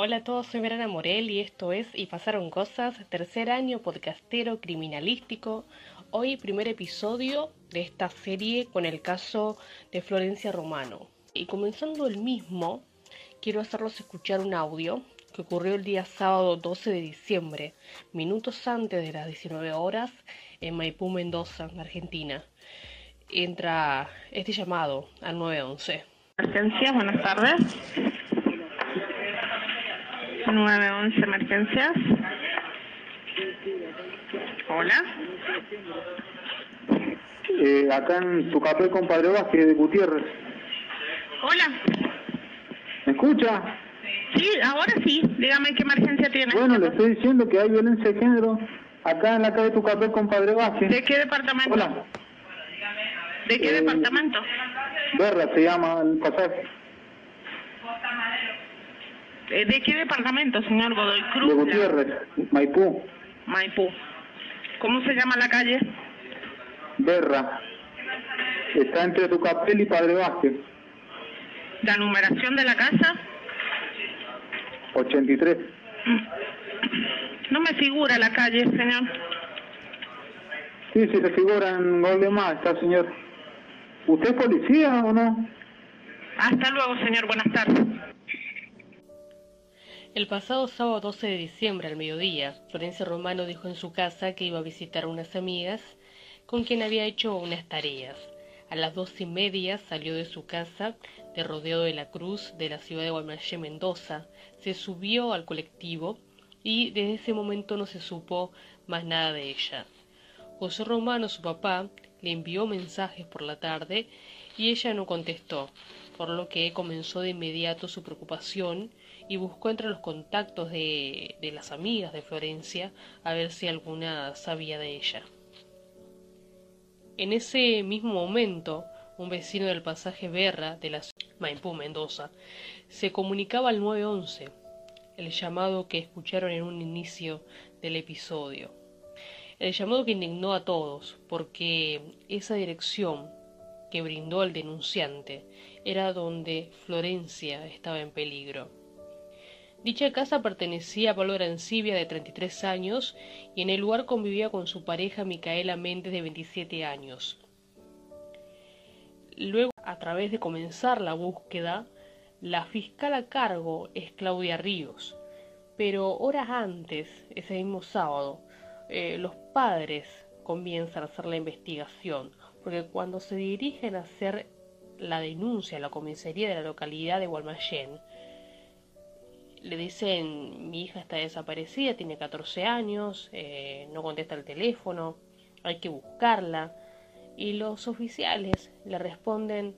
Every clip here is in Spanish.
Hola a todos, soy Verana Morel y esto es Y Pasaron Cosas, tercer año podcastero criminalístico. Hoy primer episodio de esta serie con el caso de Florencia Romano. Y comenzando el mismo, quiero hacerlos escuchar un audio que ocurrió el día sábado 12 de diciembre, minutos antes de las 19 horas, en Maipú, Mendoza, Argentina. Entra este llamado al 911. Emergencias, buenas tardes. 911 Emergencias. Hola. Eh, acá en tu café, compadre Vázquez de Gutiérrez. Hola. ¿Me escucha? Sí, ahora sí. Dígame qué emergencia tiene. Bueno, le estoy diciendo que hay violencia de género acá en la calle Tu Café, compadre Vázquez. ¿De qué departamento? Hola. ¿De qué Eh, departamento? Berra se llama el pasaje. Eh, ¿De qué departamento, señor Godoy Cruz? De Gutiérrez, Maipú. Maipú. ¿Cómo se llama la calle? Berra. Está entre Tu Café y Padre Vázquez. La numeración de la casa. 83. No me figura la calle, señor. Sí, sí, se figura en gol más, está señor. ¿Usted es policía o no? Hasta luego, señor. Buenas tardes. El pasado sábado 12 de diciembre al mediodía, Florencia Romano dijo en su casa que iba a visitar a unas amigas con quien había hecho unas tareas. A las dos y media salió de su casa de Rodeo de la Cruz de la ciudad de Guaymallé, Mendoza, se subió al colectivo y desde ese momento no se supo más nada de ella. José Romano, su papá, le envió mensajes por la tarde y ella no contestó, por lo que comenzó de inmediato su preocupación y buscó entre los contactos de, de las amigas de Florencia a ver si alguna sabía de ella. En ese mismo momento, un vecino del pasaje Berra de la Maipú, Mendoza, se comunicaba al 911, el llamado que escucharon en un inicio del episodio. El llamado que indignó a todos, porque esa dirección que brindó el denunciante era donde Florencia estaba en peligro. Dicha casa pertenecía a Pablo Arancibia, de 33 años, y en el lugar convivía con su pareja Micaela Méndez, de 27 años. Luego, a través de comenzar la búsqueda, la fiscal a cargo es Claudia Ríos, pero horas antes, ese mismo sábado, eh, los padres comienzan a hacer la investigación, porque cuando se dirigen a hacer la denuncia a la comisaría de la localidad de Guaymallén, le dicen mi hija está desaparecida, tiene 14 años, eh, no contesta el teléfono, hay que buscarla. Y los oficiales le responden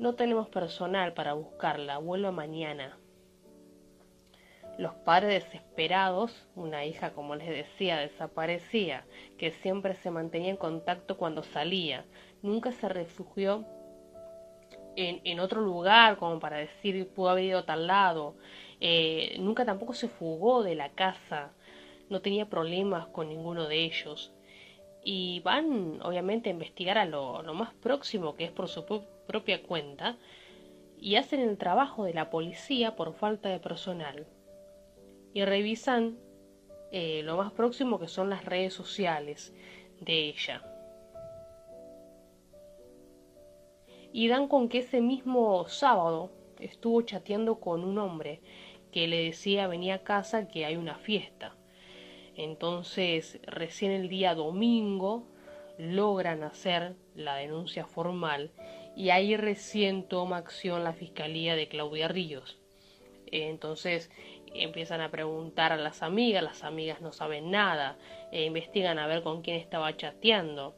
no tenemos personal para buscarla, vuelva mañana. Los padres desesperados, una hija como les decía desaparecía, que siempre se mantenía en contacto cuando salía, nunca se refugió en, en otro lugar como para decir pudo haber ido a tal lado, eh, nunca tampoco se fugó de la casa, no tenía problemas con ninguno de ellos. Y van, obviamente, a investigar a lo, lo más próximo, que es por su propia cuenta, y hacen el trabajo de la policía por falta de personal. Y revisan eh, lo más próximo que son las redes sociales de ella. Y dan con que ese mismo sábado estuvo chateando con un hombre que le decía venía a casa que hay una fiesta. Entonces, recién el día domingo logran hacer la denuncia formal y ahí recién toma acción la Fiscalía de Claudia Ríos. Entonces empiezan a preguntar a las amigas, las amigas no saben nada, e investigan a ver con quién estaba chateando.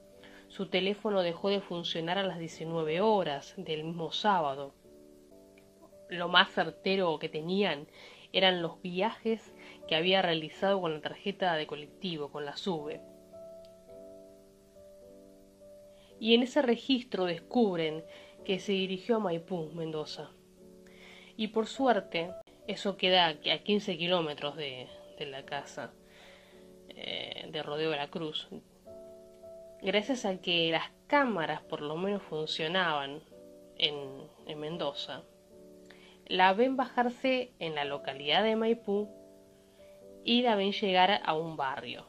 Su teléfono dejó de funcionar a las 19 horas del mismo sábado lo más certero que tenían eran los viajes que había realizado con la tarjeta de colectivo, con la SUBE. Y en ese registro descubren que se dirigió a Maipú, Mendoza. Y por suerte, eso queda a 15 kilómetros de, la casa eh, de Rodeo de la Cruz. Gracias a que las cámaras por lo menos funcionaban en Mendoza, la ven bajarse en la localidad de Maipú y la ven llegar a un barrio.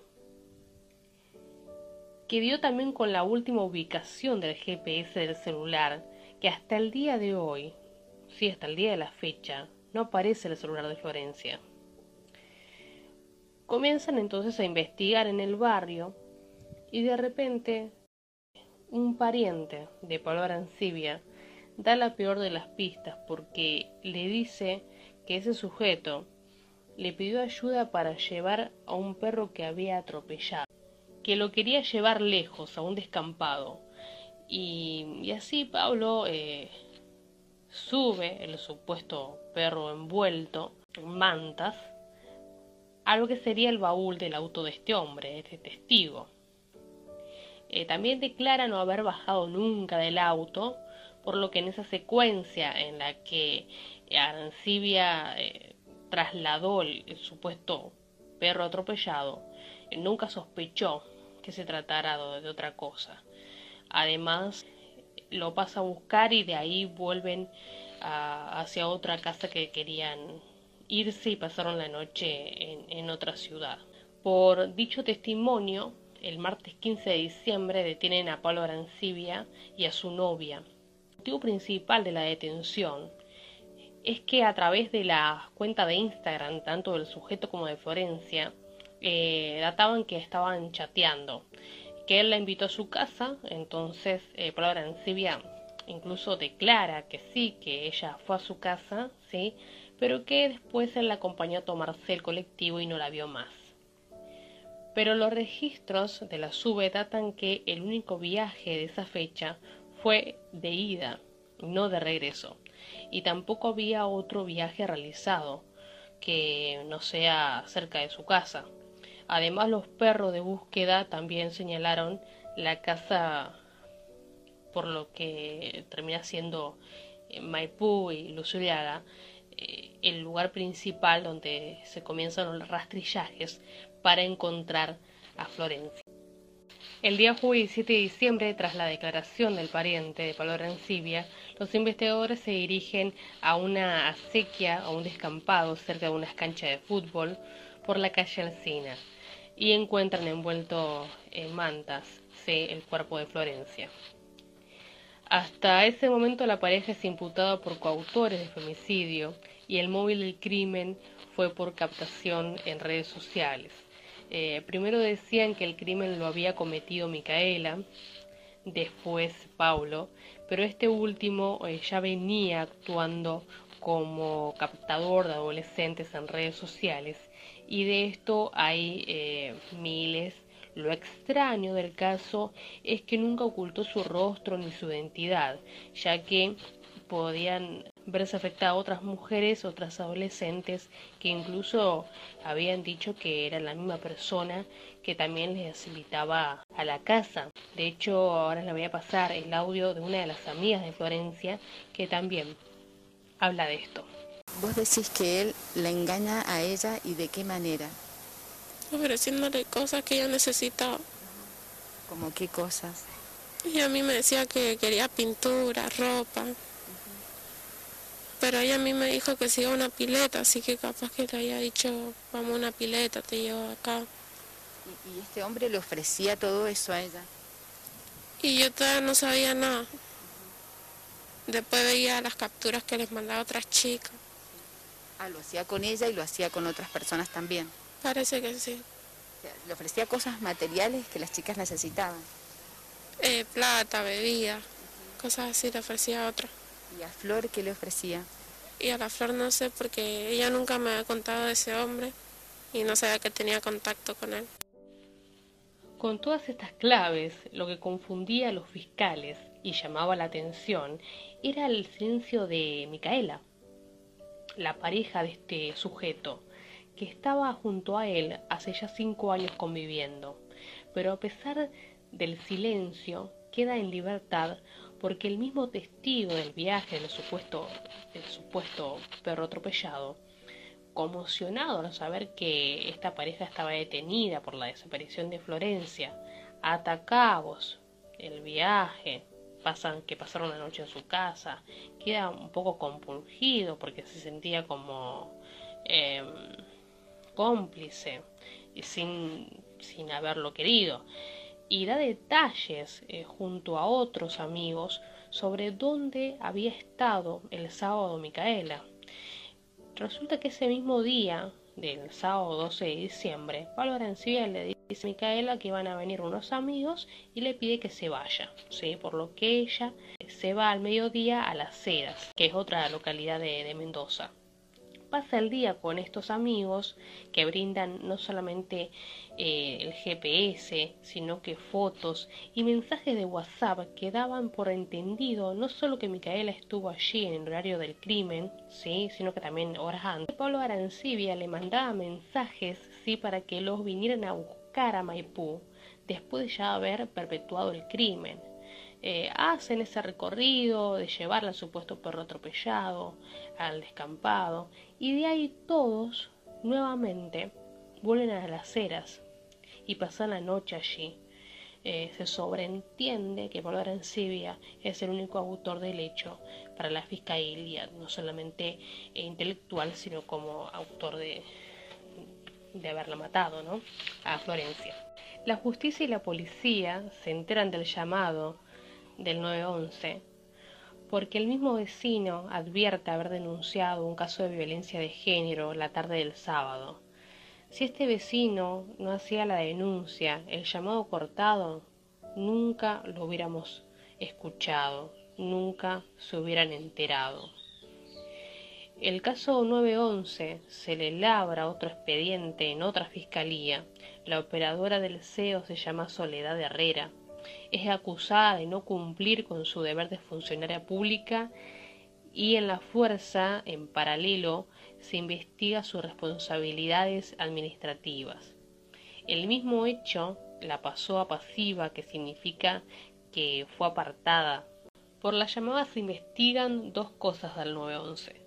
Que dio también con la última ubicación del GPS del celular, que hasta el día de hoy, sí, hasta el día de la fecha, no aparece el celular de Florencia. Comienzan entonces a investigar en el barrio y de repente un pariente de Pablo Arancibia da la peor de las pistas porque le dice que ese sujeto le pidió ayuda para llevar a un perro que había atropellado, que lo quería llevar lejos, a un descampado. Y, así Pablo eh, sube el supuesto perro envuelto en mantas a lo que sería el baúl del auto de este hombre, este testigo. Eh, también declara no haber bajado nunca del auto, por lo que en esa secuencia en la que Arancibia eh, trasladó el, supuesto perro atropellado, eh, nunca sospechó que se tratara de, otra cosa. Además, lo pasa a buscar y de ahí vuelven hacia otra casa que querían irse y pasaron la noche en, otra ciudad. Por dicho testimonio, el martes 15 de diciembre detienen a Pablo Arancibia y a su novia. Motivo principal de la detención es que a través de la cuenta de Instagram, tanto del sujeto como de Florencia, eh, databan que estaban chateando, que él la invitó a su casa, entonces eh, Pablo Arancibia incluso declara que sí, que ella fue a su casa, sí, pero que después él la acompañó a tomarse el colectivo y no la vio más. Pero los registros de la SUBE datan que el único viaje de esa fecha fue de ida, no de regreso, y tampoco había otro viaje realizado que no sea cerca de su casa. Además, los perros de búsqueda también señalaron la casa por lo que termina siendo eh, Maipú y Luzuliaga eh, el lugar principal donde se comienzan los rastrillajes para encontrar a Florencia. El día jueves 17 de diciembre, tras la declaración del pariente de Pablo Rencibia, los investigadores se dirigen a una acequia, a un descampado cerca de unas canchas de fútbol por la calle Alcina y encuentran envuelto en mantas el cuerpo de Florencia. Hasta ese momento la pareja es imputada por coautores de femicidio y el móvil del crimen fue por captación en redes sociales. Eh, primero decían que el crimen lo había cometido Micaela, después Paulo, pero este último eh, ya venía actuando como captador de adolescentes en redes sociales y de esto hay eh, miles. Lo extraño del caso es que nunca ocultó su rostro ni su identidad, ya que podían verse afectadas otras mujeres, otras adolescentes, que incluso habían dicho que era la misma persona que también les invitaba a la casa. De hecho, ahora les voy a pasar el audio de una de las amigas de Florencia que también habla de esto. Vos decís que él la engaña a ella y de qué manera ofreciéndole cosas que ella necesitaba. ¿Como qué cosas? Y a mí me decía que quería pintura, ropa. Pero ella a mí me dijo que se iba a una pileta, así que capaz que le había dicho, vamos a una pileta, te llevo acá. ¿Y, este hombre le ofrecía todo eso a ella? Y yo todavía no sabía nada. Después veía las capturas que les mandaba otras chicas. Ah, lo hacía con ella y lo hacía con otras personas también. Parece que sí. ¿Le ofrecía cosas materiales que las chicas necesitaban? Eh, plata, bebida, cosas así le ofrecía a otra. ¿Y a Flor qué le ofrecía? Y a la Flor no sé porque ella nunca me ha contado de ese hombre y no sabía que tenía contacto con él. Con todas estas claves, lo que confundía a los fiscales y llamaba la atención era el silencio de Micaela, la pareja de este sujeto, que estaba junto a él hace ya cinco años conviviendo, pero a pesar del silencio queda en libertad porque el mismo testigo del viaje del supuesto, del supuesto perro atropellado, conmocionado al saber que esta pareja estaba detenida por la desaparición de Florencia, ata cabos, el viaje, pasan, que pasaron la noche en su casa, queda un poco compungido porque se sentía como em, cómplice y sin, sin haberlo querido. Y da detalles eh, junto a otros amigos sobre dónde había estado el sábado Micaela. Resulta que ese mismo día del sábado 12 de diciembre, Pablo Arancibia le dice a Micaela que van a venir unos amigos y le pide que se vaya, ¿sí? por lo que ella se va al mediodía a Las Heras, que es otra localidad de Mendoza pasa el día con estos amigos que brindan no solamente eh, el GPS, sino que fotos y mensajes de WhatsApp que daban por entendido no solo que Micaela estuvo allí en el horario del crimen, ¿sí? sino que también horas antes. Pablo Arancibia le mandaba mensajes ¿sí? para que los vinieran a buscar a Maipú después de ya haber perpetuado el crimen. Eh, hacen ese recorrido de llevar al supuesto perro atropellado al descampado y de ahí todos nuevamente vuelven a las eras y pasan la noche allí. Eh, se sobreentiende que Pablo Arancibia es el único autor del hecho para la fiscalía, no solamente intelectual, sino como autor de, de haberla matado, ¿no? A Florencia. La justicia y la policía se enteran del llamado del 911 porque el mismo vecino advierte haber denunciado un caso de violencia de género la tarde del sábado. Si este vecino no hacía la denuncia, el llamado cortado, nunca lo hubiéramos escuchado, nunca se hubieran enterado. El caso 911 se le labra otro expediente en otra fiscalía. La operadora del CEO se llama Soledad Herrera es acusada de no cumplir con su deber de funcionaria pública y en la fuerza, en paralelo, se investiga sus responsabilidades administrativas. El mismo hecho la pasó a pasiva, que significa que fue apartada. Por la llamada se investigan dos cosas del 911.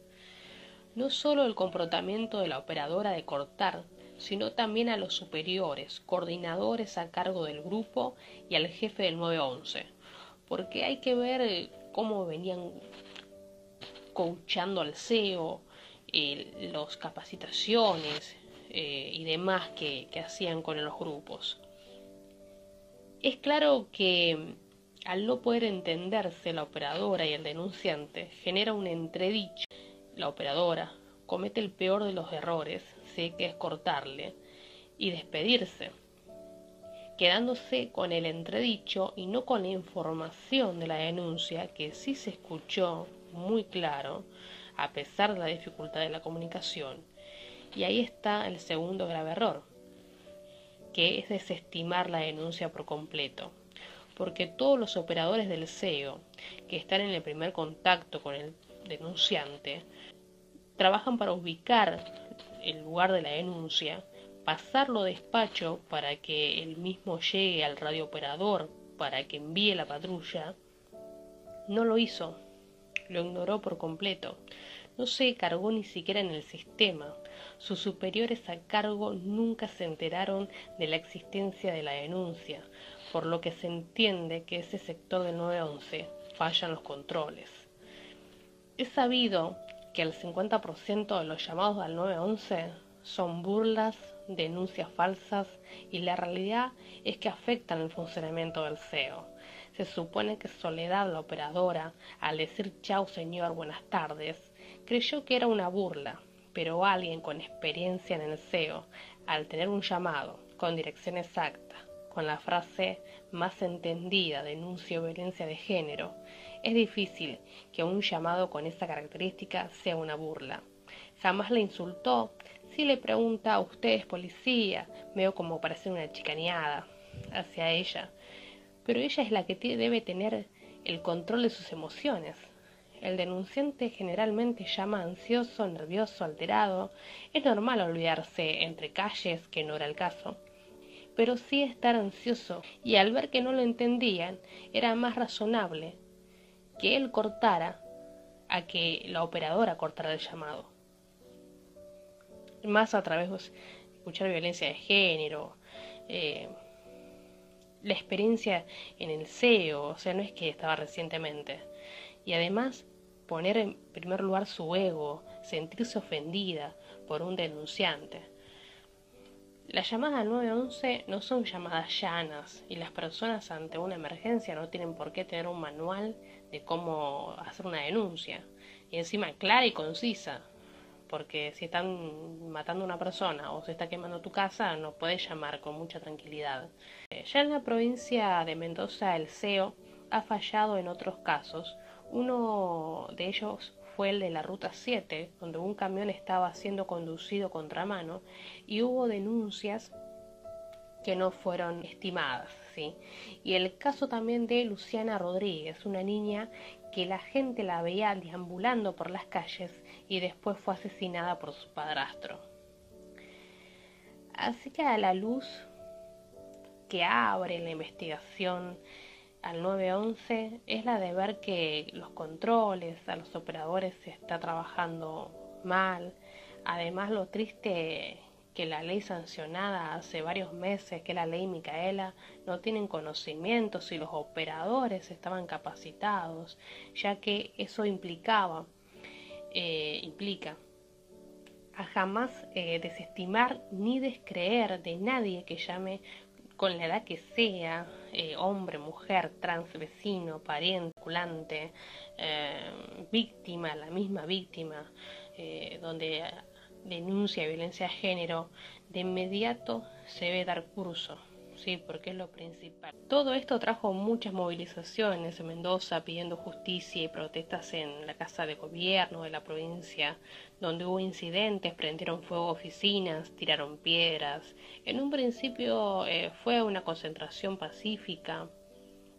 No solo el comportamiento de la operadora de cortar, sino también a los superiores, coordinadores a cargo del grupo y al jefe del 911, porque hay que ver eh, cómo venían coachando al CEO, eh, las capacitaciones eh, y demás que, que hacían con los grupos. Es claro que al no poder entenderse la operadora y el denunciante, genera un entredicho. La operadora comete el peor de los errores que es cortarle y despedirse, quedándose con el entredicho y no con la información de la denuncia que sí se escuchó muy claro, a pesar de la dificultad de la comunicación. Y ahí está el segundo grave error, que es desestimar la denuncia por completo, porque todos los operadores del SEO que están en el primer contacto con el denunciante trabajan para ubicar el lugar de la denuncia, pasarlo despacho para que el mismo llegue al radiooperador para que envíe la patrulla, no lo hizo, lo ignoró por completo, no se cargó ni siquiera en el sistema. Sus superiores a cargo nunca se enteraron de la existencia de la denuncia, por lo que se entiende que ese sector del 911 fallan los controles. Es sabido que el 50% de los llamados al 911 son burlas, denuncias falsas y la realidad es que afectan el funcionamiento del SEO. Se supone que Soledad, la operadora, al decir chau señor, buenas tardes, creyó que era una burla, pero alguien con experiencia en el SEO, al tener un llamado con dirección exacta, con la frase más entendida, denuncio violencia de género, es difícil que un llamado con esa característica sea una burla. Jamás le insultó. Si le pregunta a usted es policía, veo como parece una chicaneada hacia ella. Pero ella es la que debe tener el control de sus emociones. El denunciante generalmente llama ansioso, nervioso, alterado. Es normal olvidarse entre calles, que no era el caso. Pero sí estar ansioso, y al ver que no lo entendían, era más razonable que él cortara a que la operadora cortara el llamado. Más a través de escuchar violencia de género, eh, la experiencia en el CEO, o sea, no es que estaba recientemente. Y además poner en primer lugar su ego, sentirse ofendida por un denunciante. Las llamadas al 911 no son llamadas llanas y las personas ante una emergencia no tienen por qué tener un manual de cómo hacer una denuncia. Y encima clara y concisa, porque si están matando a una persona o se está quemando tu casa, no puedes llamar con mucha tranquilidad. Eh, ya en la provincia de Mendoza el CEO ha fallado en otros casos. Uno de ellos fue el de la Ruta 7, donde un camión estaba siendo conducido contramano y hubo denuncias que no fueron estimadas. ¿sí? Y el caso también de Luciana Rodríguez, una niña que la gente la veía deambulando por las calles y después fue asesinada por su padrastro. Así que a la luz que abre la investigación al 911 es la de ver que los controles a los operadores se está trabajando mal. Además lo triste que la ley sancionada hace varios meses, que la ley Micaela, no tienen conocimiento si los operadores estaban capacitados, ya que eso implicaba, eh, implica a jamás eh, desestimar ni descreer de nadie que llame con la edad que sea, eh, hombre, mujer, trans, vecino, pariente, culante, eh, víctima, la misma víctima, eh, donde denuncia violencia de género, de inmediato se debe dar curso sí, porque es lo principal. Todo esto trajo muchas movilizaciones en Mendoza pidiendo justicia y protestas en la Casa de Gobierno de la provincia, donde hubo incidentes, prendieron fuego oficinas, tiraron piedras. En un principio eh, fue una concentración pacífica,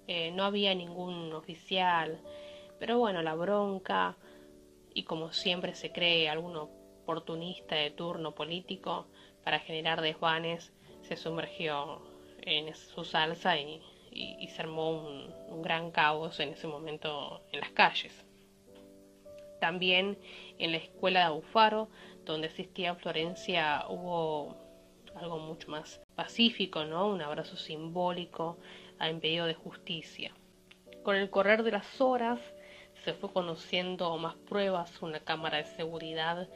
eh, no había ningún oficial, pero bueno, la bronca y como siempre se cree algún oportunista de turno político para generar desvanes se sumergió en su salsa y, se armó un, gran caos en ese momento en las calles. También en la escuela de Abufaro, donde existía Florencia, hubo algo mucho más pacífico, ¿no? Un abrazo simbólico a pedido de justicia. Con el correr de las horas se fue conociendo más pruebas, una cámara de seguridad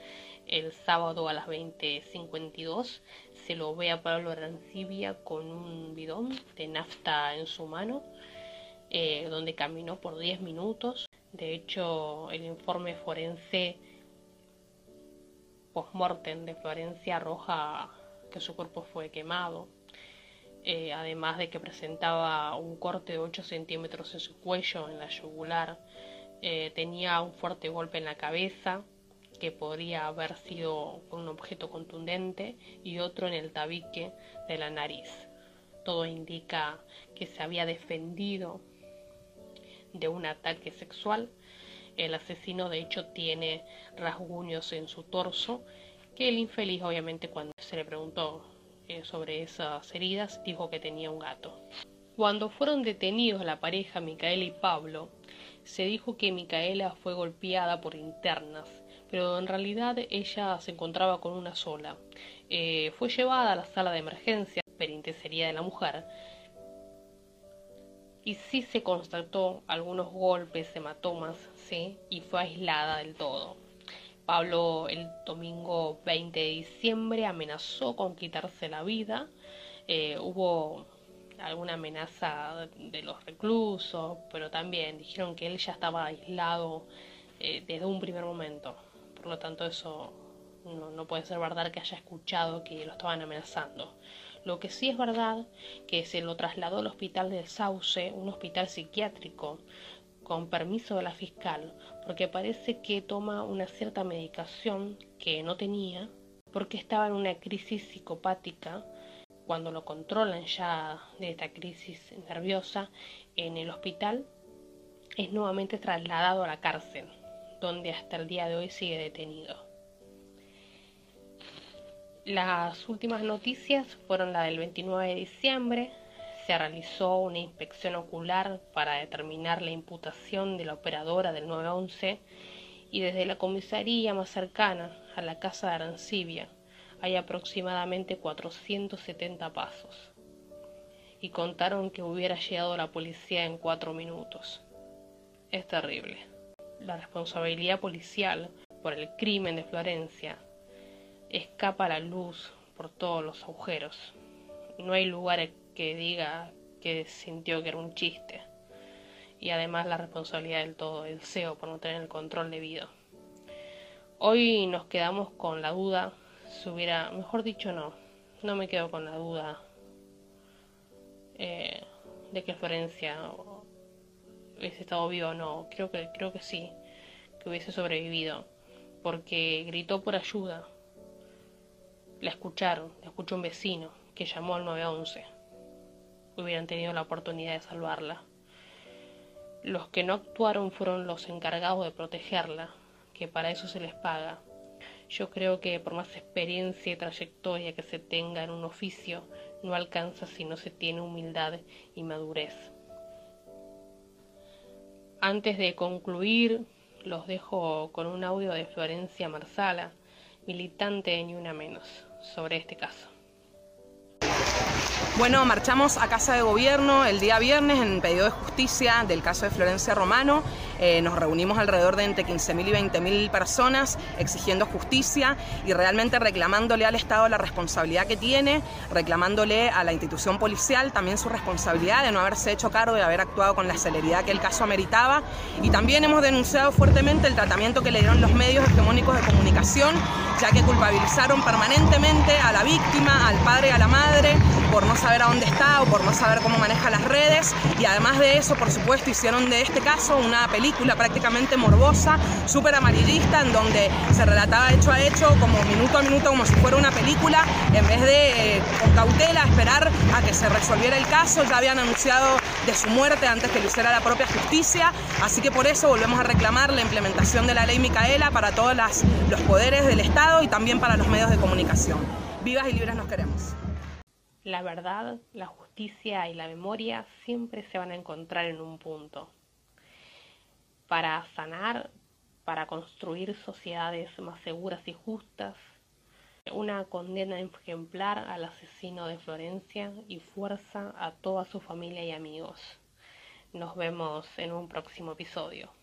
el sábado a las 20.52 se lo ve a Pablo Arancibia con un bidón de nafta en su mano, eh, donde caminó por 10 minutos. De hecho, el informe forense post-mortem de Florencia arroja que su cuerpo fue quemado, eh, además de que presentaba un corte de 8 centímetros en su cuello, en la yugular, eh, tenía un fuerte golpe en la cabeza, que podría haber sido con un objeto contundente y otro en el tabique de la nariz. Todo indica que se había defendido de un ataque sexual. El asesino de hecho tiene rasguños en su torso que el infeliz obviamente cuando se le preguntó eh, sobre esas heridas dijo que tenía un gato. Cuando fueron detenidos la pareja Micaela y Pablo, se dijo que Micaela fue golpeada por internas pero en realidad ella se encontraba con una sola. Eh, fue llevada a la sala de emergencia, perintesería de la mujer, y sí se constató algunos golpes, hematomas, sí, y fue aislada del todo. Pablo el domingo 20 de diciembre amenazó con quitarse la vida. Eh, hubo alguna amenaza de los reclusos, pero también dijeron que él ya estaba aislado eh, desde un primer momento por lo tanto eso no, puede ser verdad que haya escuchado que lo estaban amenazando. Lo que sí es verdad que se lo trasladó al hospital del Sauce, un hospital psiquiátrico, con permiso de la fiscal, porque parece que toma una cierta medicación que no tenía, porque estaba en una crisis psicopática. Cuando lo controlan ya de esta crisis nerviosa en el hospital, es nuevamente trasladado a la cárcel donde hasta el día de hoy sigue detenido. Las últimas noticias fueron la del 29 de diciembre. Se realizó una inspección ocular para determinar la imputación de la operadora del 911 y desde la comisaría más cercana a la casa de Arancibia hay aproximadamente 470 pasos. y contaron que hubiera llegado la policía en cuatro minutos. Es terrible. La responsabilidad policial por el crimen de Florencia escapa a la luz por todos los agujeros. No hay lugar que diga que sintió que era un chiste. Y además la responsabilidad del todo, el CEO por no tener el control debido. Hoy nos quedamos con la duda si hubiera, mejor dicho no, no me quedo con la duda eh, de que Florencia hubiese estado viva o no. Creo que, creo que sí, que hubiese sobrevivido, porque gritó por ayuda. La escucharon, la escuchó un vecino que llamó al 911. Hubieran tenido la oportunidad de salvarla. Los que no actuaron fueron los encargados de protegerla, que para eso se les paga. Yo creo que por más experiencia y trayectoria que se tenga en un oficio, no alcanza si no se tiene humildad y madurez. Antes de concluir, los dejo con un audio de Florencia Marsala, militante de Ni Una Menos, sobre este caso. Bueno, marchamos a Casa de Gobierno el día viernes en pedido de justicia del caso de Florencia Romano. Eh, nos reunimos alrededor de entre 15.000 y 20.000 personas exigiendo justicia y realmente reclamándole al Estado la responsabilidad que tiene, reclamándole a la institución policial también su responsabilidad de no haberse hecho cargo, de haber actuado con la celeridad que el caso ameritaba. Y también hemos denunciado fuertemente el tratamiento que le dieron los medios hegemónicos de comunicación, ya que culpabilizaron permanentemente a la víctima, al padre y a la madre por no saber a dónde está o por no saber cómo maneja las redes y además de eso, por supuesto, hicieron de este caso una película prácticamente morbosa, súper amarillista, en donde se relataba hecho a hecho, como minuto a minuto, como si fuera una película, en vez de eh, con cautela esperar a que se resolviera el caso, ya habían anunciado de su muerte antes que lo hiciera la propia justicia, así que por eso volvemos a reclamar la implementación de la ley Micaela para todos los poderes del Estado y también para los medios de comunicación. Vivas y libres nos queremos. La verdad, la justicia y la memoria siempre se van a encontrar en un punto. Para sanar, para construir sociedades más seguras y justas, una condena ejemplar al asesino de Florencia y fuerza a toda su familia y amigos. Nos vemos en un próximo episodio.